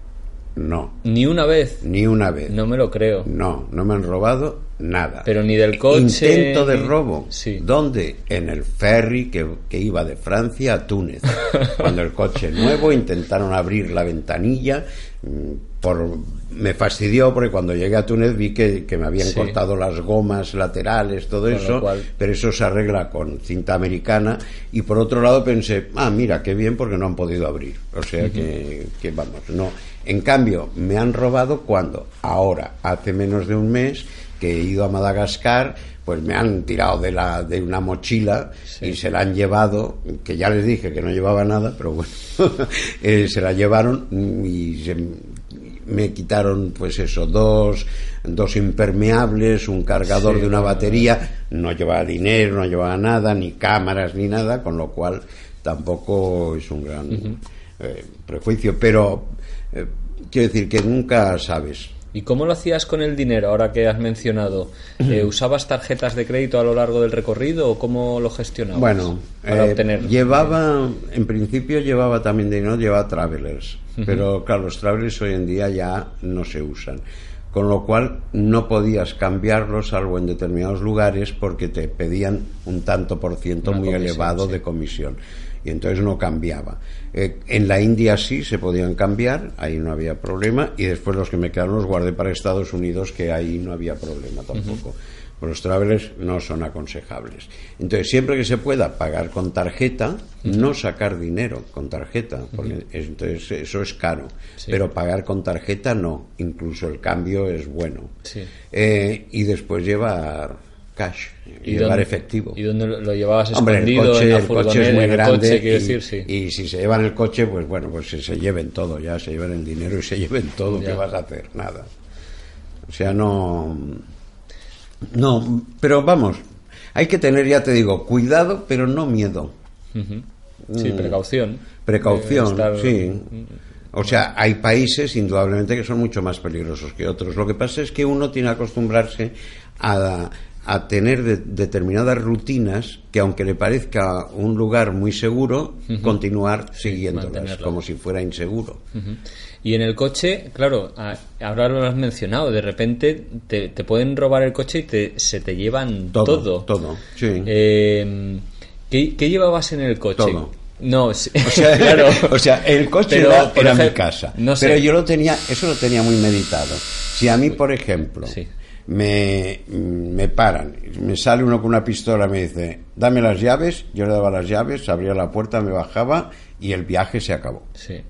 No. ¿Ni una vez? Ni una vez. No me lo creo. No, no me han robado nada. Pero ni del coche. Intento de robo. Sí. ¿Dónde? En el ferry que, que iba de Francia a Túnez. *laughs* Cuando el coche nuevo intentaron abrir la ventanilla. Mm, por, me fastidió porque cuando llegué a Túnez vi que, me habían cortado las gomas laterales, todo eso. Pero eso se arregla con cinta americana. Y por otro lado pensé, ah, mira, qué bien porque no han podido abrir. O sea que, que vamos, no en cambio, me han robado cuando, ahora, hace menos de un mes, que he ido a Madagascar, pues me han tirado de, la, de una mochila y se la han llevado, que ya les dije que no llevaba nada, pero bueno, *laughs* eh, se la llevaron y me quitaron, pues eso, dos, dos impermeables, un cargador de una batería, no llevaba dinero, no llevaba nada, ni cámaras, ni nada, con lo cual tampoco es un gran eh, prejuicio, pero eh, quiero decir que nunca sabes. ¿Y cómo lo hacías con el dinero ahora que has mencionado? *clears throat* Eh, ¿Usabas tarjetas de crédito a lo largo del recorrido o cómo lo gestionabas? Bueno, para obtener... llevaba, en principio llevaba también dinero, llevaba travelers, pero claro, los hoy en día ya no se usan. Con lo cual no podías cambiarlos salvo en determinados lugares porque te pedían un tanto por ciento muy elevado de comisión. Y entonces no cambiaba. Eh, en la India sí se podían cambiar, ahí no había problema, y después los que me quedaron los guardé para Estados Unidos, que ahí no había problema tampoco. Los travelers no son aconsejables. Entonces, siempre que se pueda pagar con tarjeta, no sacar dinero con tarjeta, porque entonces eso es caro. Pero pagar con tarjeta no, incluso el cambio es bueno. Eh, y después llevar cash y, llevar efectivo. ¿Y dónde lo llevabas escondido? el coche, es muy grande y, si se llevan el coche, pues bueno, pues se, lleven todo, ya se lleven el dinero y se *laughs* lleven todo, ¿qué vas a hacer? Nada. O sea, no... No, pero vamos, hay que tener, ya te digo, cuidado, pero no miedo. Sí, mm. precaución. Precaución, sí. O sea, hay países indudablemente que son mucho más peligrosos que otros. Lo que pasa es que uno tiene que acostumbrarse a, a tener determinadas rutinas que aunque le parezca un lugar muy seguro, continuar siguiéndolas como si fuera inseguro. Y en el coche, claro, ahora lo has mencionado, de repente te, pueden robar el coche y te, se te llevan todo. Todo, sí. Eh, ¿qué, llevabas en el coche? Todo. No, *laughs* o, sea, claro. o sea, el coche era, mi casa. No Pero yo lo tenía, eso lo tenía muy meditado. Si a mí, por ejemplo, me, me paran, me sale uno con una pistola, me dice, dame las llaves, yo le daba las llaves, abría la puerta, me bajaba y el viaje se acabó. Sí.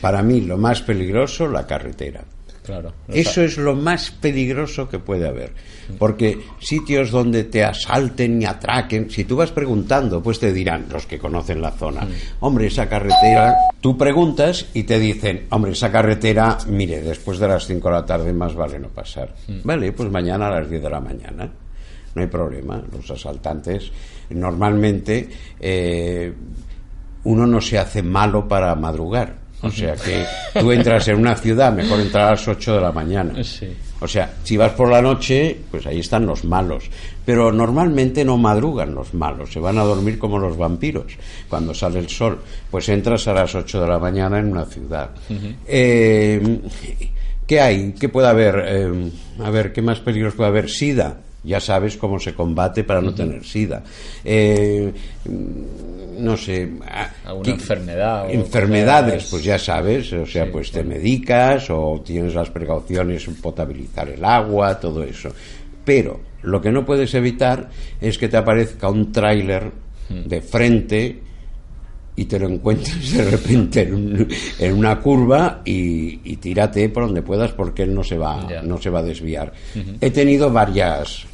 Para mí lo más peligroso, la carretera. Claro, Eso es lo más peligroso que puede haber. Porque sitios donde te asalten y atraquen, si tú vas preguntando, pues te dirán los que conocen la zona, hombre, esa carretera, tú preguntas y te dicen, hombre, esa carretera, mire, después de las 5 de la tarde más vale no pasar. Vale, pues mañana a las 10 de la mañana. No hay problema. Los asaltantes, normalmente, eh, uno no se hace malo para madrugar o sea que tú entras en una ciudad, mejor entrar a las 8 de la mañana. O sea, si vas por la noche, pues ahí están los malos. Pero normalmente no madrugan los malos, se van a dormir como los vampiros cuando sale el sol. Pues entras a las 8 de la mañana en una ciudad. Eh, ¿Qué hay? ¿Qué puede haber? Eh, a ver, ¿qué más peligros puede haber? SIDA. Ya sabes cómo se combate para no tener SIDA. Eh, no sé. ¿Alguna enfermedad? enfermedades, pues ya sabes. O sea, pues te medicas o tienes las precauciones, potabilizar el agua, todo eso. Pero lo que no puedes evitar es que te aparezca un tráiler hmm. de frente y te lo encuentres de repente en, una curva y, tírate por donde puedas porque él no se va, no se va a desviar. He tenido varias,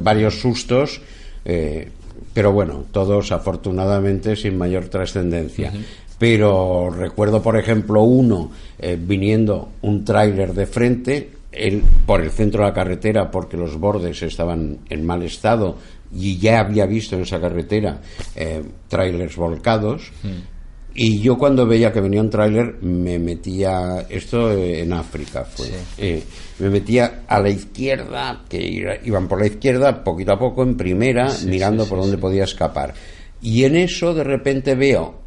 varios sustos, eh, pero bueno, todos afortunadamente sin mayor trascendencia. Pero recuerdo, por ejemplo, uno eh, viniendo un tráiler de frente, él, por el centro de la carretera porque los bordes estaban en mal estado y ya había visto en esa carretera eh, trailers volcados. Y yo cuando veía que venía un tráiler me metía, esto en África fue, eh, me metía a la izquierda, que iban por la izquierda poquito a poco en primera, mirando por dónde podía escapar. Y en eso de repente veo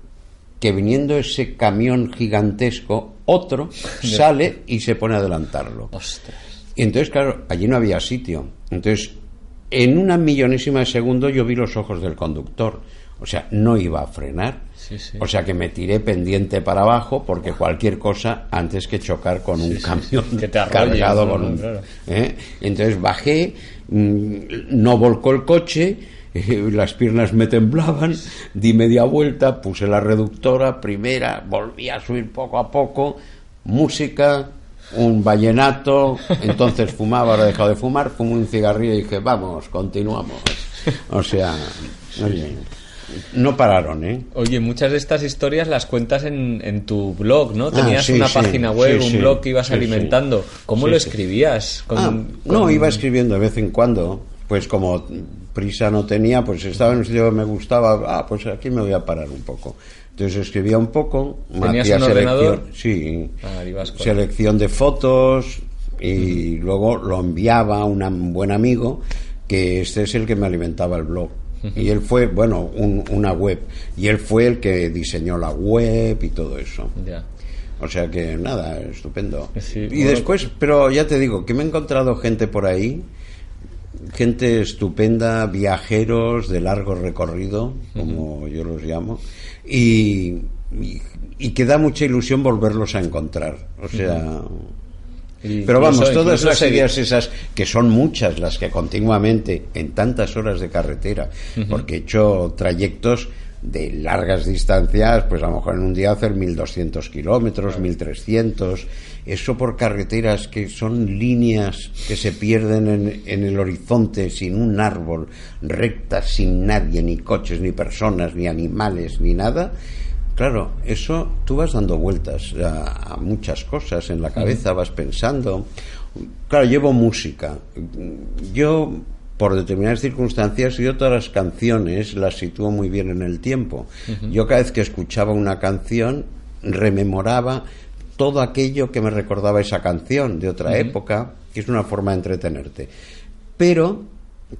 que viniendo ese camión gigantesco, otro *laughs* sale y se pone a adelantarlo. Y entonces, claro, allí no había sitio. Entonces en una millonésima de segundo yo vi los ojos del conductor. O sea, no iba a frenar. O sea que me tiré pendiente para abajo porque cualquier cosa antes que chocar con un camión cargado con un... ¿eh? Entonces bajé, mm, no volcó el coche, *laughs* las piernas me temblaban, di media vuelta, puse la reductora, primera, volví a subir poco a poco, música, un vallenato, entonces fumaba, ahora he dejado de fumar, fumé un cigarrillo y dije, vamos, continuamos. O sea, no pararon, ¿eh? Oye, muchas de estas historias las cuentas en, en tu blog, ¿no? Ah, Tenías una página web, un blog que ibas alimentando. ¿Cómo lo escribías? Ah, no, iba escribiendo de vez en cuando. Pues como prisa no tenía, pues estaba en un sitio que me gustaba, ah, pues aquí me voy a parar un poco. Entonces escribía un poco, ¿Tenías un ordenador? Sí, ah, selección de fotos y luego lo enviaba a un buen amigo que este es el que me alimentaba el blog. *laughs* Y él fue, bueno, una web. Y él fue el que diseñó la web y todo eso. O sea que nada, estupendo. y después, pero ya te digo, que me he encontrado gente por ahí, gente estupenda, viajeros de largo recorrido, como yo los llamo, y, y, que da mucha ilusión volverlos a encontrar. O sea. Pero vamos, todas las ideas esas, que son muchas las que continuamente, en tantas horas de carretera, porque he hecho trayectos de largas distancias, pues a lo mejor en un día hacer 1200 kilómetros, 1300, eso por carreteras que son líneas que se pierden en, en, el horizonte sin un árbol, rectas, sin nadie, ni coches, ni personas, ni animales, ni nada. Claro, eso tú vas dando vueltas a, a muchas cosas en la cabeza, vas pensando. Claro, llevo música. Yo por determinadas circunstancias yo todas las canciones las sitúo muy bien en el tiempo. Yo cada vez que escuchaba una canción rememoraba todo aquello que me recordaba esa canción de otra época, que es una forma de entretenerte. Pero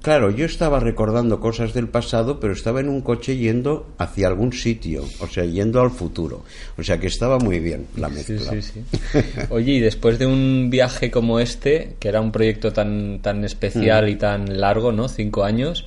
Claro, yo estaba recordando cosas del pasado, pero estaba en un coche yendo hacia algún sitio, o sea, yendo al futuro. O sea, que estaba muy bien la mezcla. Sí, sí, *laughs* Oye, y después de un viaje como este, que era un proyecto tan, tan especial mm. y tan largo, ¿no? Cinco años,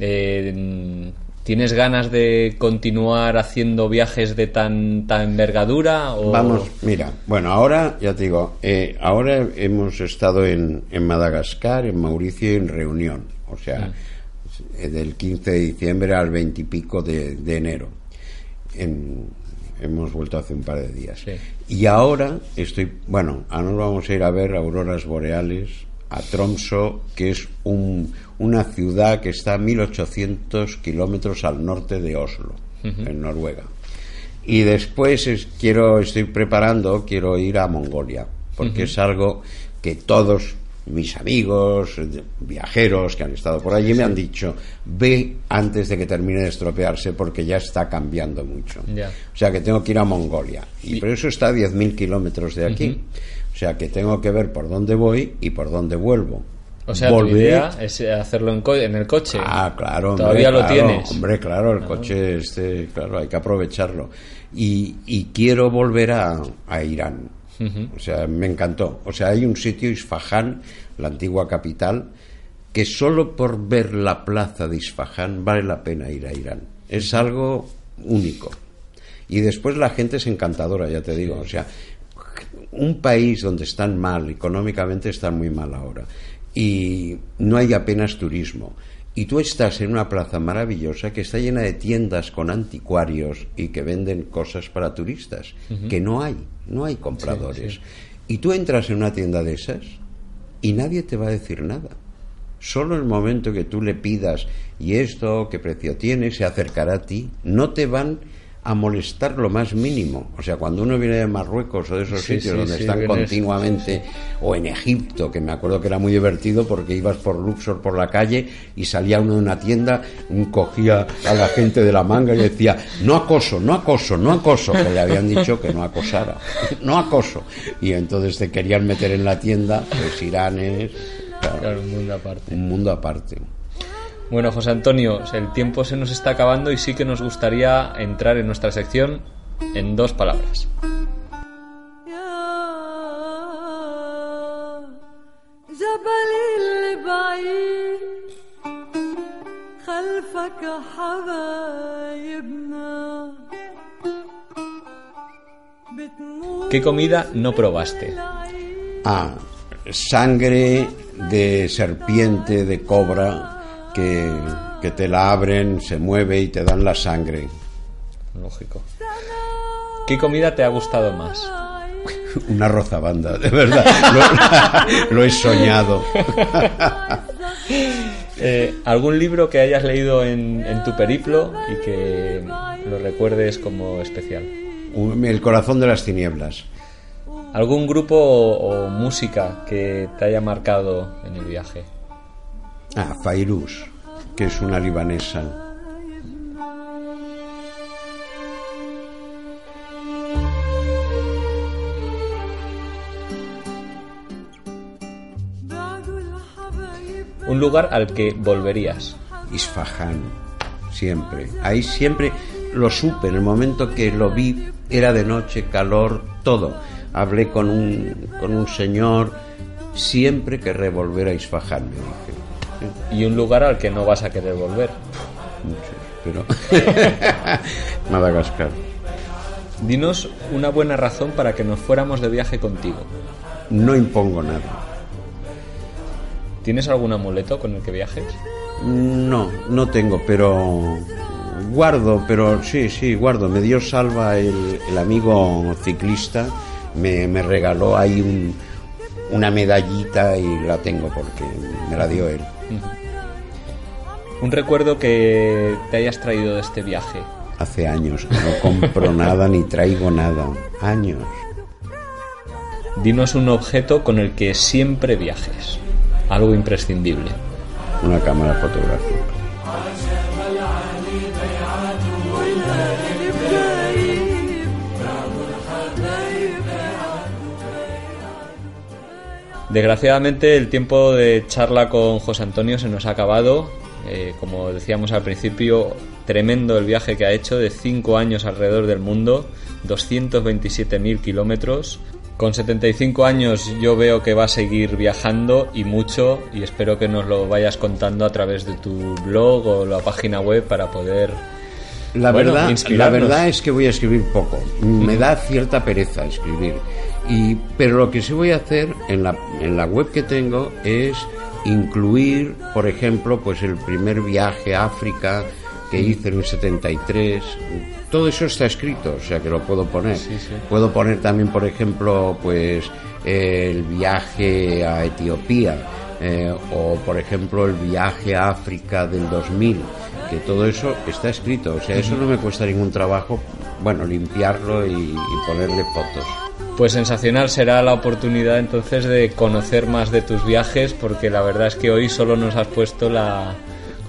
eh, ¿Tienes ganas de continuar haciendo viajes de tan, tan envergadura? O... Vamos, mira, bueno, ahora, ya te digo, eh, ahora hemos estado en, en Madagascar, en Mauricio y en Reunión o sea, mm. del 15 de diciembre al 20 y pico de, enero. hemos vuelto hace un par de días. Y ahora estoy, bueno, ahora nos vamos a ir a ver auroras boreales a Tromso, que es una ciudad que está a 1800 kilómetros al norte de Oslo, en Noruega. Y después quiero, estoy preparando, quiero ir a Mongolia, porque es algo que todos mis amigos, viajeros que han estado por allí, me han dicho, ve antes de que termine de estropearse porque ya está cambiando mucho. O sea que tengo que ir a Mongolia. Y, por eso está a 10.000 kilómetros de aquí. O sea que tengo que ver por dónde voy y por dónde vuelvo. O sea, tu idea es hacerlo en, el coche. Ah, claro. Todavía lo tienes. Hombre, claro, el coche, este, claro, hay que aprovecharlo. Y, quiero volver a, a Irán O sea, me encantó. O sea, hay un sitio, Isfahán, la antigua capital, que solo por ver la plaza de Isfahán vale la pena ir a Irán. Es algo único. Y después la gente es encantadora, ya te digo. O sea, un país donde están mal, económicamente están muy mal ahora, y no hay apenas turismo. Y tú estás en una plaza maravillosa que está llena de tiendas con anticuarios y que venden cosas para turistas, que no hay, no hay compradores. Y tú entras en una tienda de esas y nadie te va a decir nada. Solo el momento que tú le pidas y esto, qué precio tiene, se acercará a ti. No te van a molestar lo más mínimo. O sea, cuando uno viene de Marruecos o de esos sitios donde están continuamente, o en Egipto, que me acuerdo que era muy divertido porque ibas por Luxor por la calle y salía uno de una tienda, cogía a la gente de la manga y decía, no acoso, no acoso, no acoso, que le habían dicho que no acosara, no acoso. Y entonces te querían meter en la tienda, pues iranes. Claro, un mundo aparte. Un mundo aparte. Bueno, José Antonio, el tiempo se nos está acabando y sí que nos gustaría entrar en nuestra sección en dos palabras. ¿Qué comida no probaste? Ah, sangre de serpiente, de cobra, que, te la abren, se mueve y te dan la sangre. Lógico. ¿Qué comida te ha gustado más? *laughs* Una rozabanda, de verdad. Lo, *laughs* he soñado. *laughs* Eh, ¿Algún libro que hayas leído en, en, tu periplo y que lo recuerdes como especial? El corazón de las tinieblas. ¿Algún grupo o música que te haya marcado en el viaje? Ah, Fairuz, que es una libanesa. Un lugar al que volverías. Isfahan, siempre. Ahí siempre lo supe, en el momento que lo vi era de noche, calor, todo. Hablé con un, con un señor, siempre que volver a Isfahan, me dije y un lugar al que no vas a querer volver. pero *laughs* Madagascar. Dinos una buena razón para que nos fuéramos de viaje contigo. No impongo nada. ¿Tienes algún amuleto con el que viajes? No, no tengo, pero guardo, pero sí, sí, guardo. Me dio salva el, amigo ciclista, me, me regaló ahí un, una medallita y la tengo porque me la dio él. Un recuerdo que te hayas traído de este viaje. Hace años que no compro *laughs* nada ni traigo nada. Años. Dinos un objeto con el que siempre viajes. Algo imprescindible. Una cámara fotográfica. Desgraciadamente el tiempo de charla con José Antonio se nos ha acabado. Eh, como decíamos al principio, tremendo el viaje que ha hecho de 5 años alrededor del mundo, 227.000 kilómetros. Con 75 años yo veo que va a seguir viajando y mucho y espero que nos lo vayas contando a través de tu blog o la página web para poder... La, verdad, la verdad es que voy a escribir poco. Me da cierta pereza escribir y, pero lo que sí voy a hacer en la, en la web que tengo es incluir, por ejemplo, pues el primer viaje a África que hice en el 73. Todo eso está escrito, o sea que lo puedo poner. Puedo poner también, por ejemplo, pues el viaje a Etiopía eh, o, por ejemplo, el viaje a África del 2000 que todo eso está escrito, o sea, eso no me cuesta ningún trabajo, bueno, limpiarlo y ponerle fotos. Pues sensacional será la oportunidad entonces de conocer más de tus viajes, porque la verdad es que hoy solo nos has puesto la,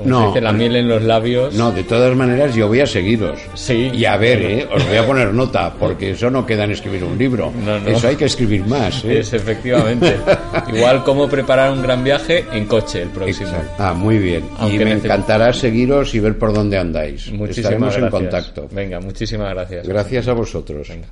no, la miel en los labios. No, de todas maneras yo voy a seguiros. Sí. Y a ver, ¿eh? os voy a poner nota, porque eso no queda en escribir un libro. Eso hay que escribir más. ¿eh? Es efectivamente. *laughs* Igual como preparar un gran viaje en coche el próximo. Ah, muy bien. y me encantará seguiros y ver por dónde andáis. Muchísimas Estaremos en contacto. Venga, muchísimas gracias. Gracias a vosotros. Venga.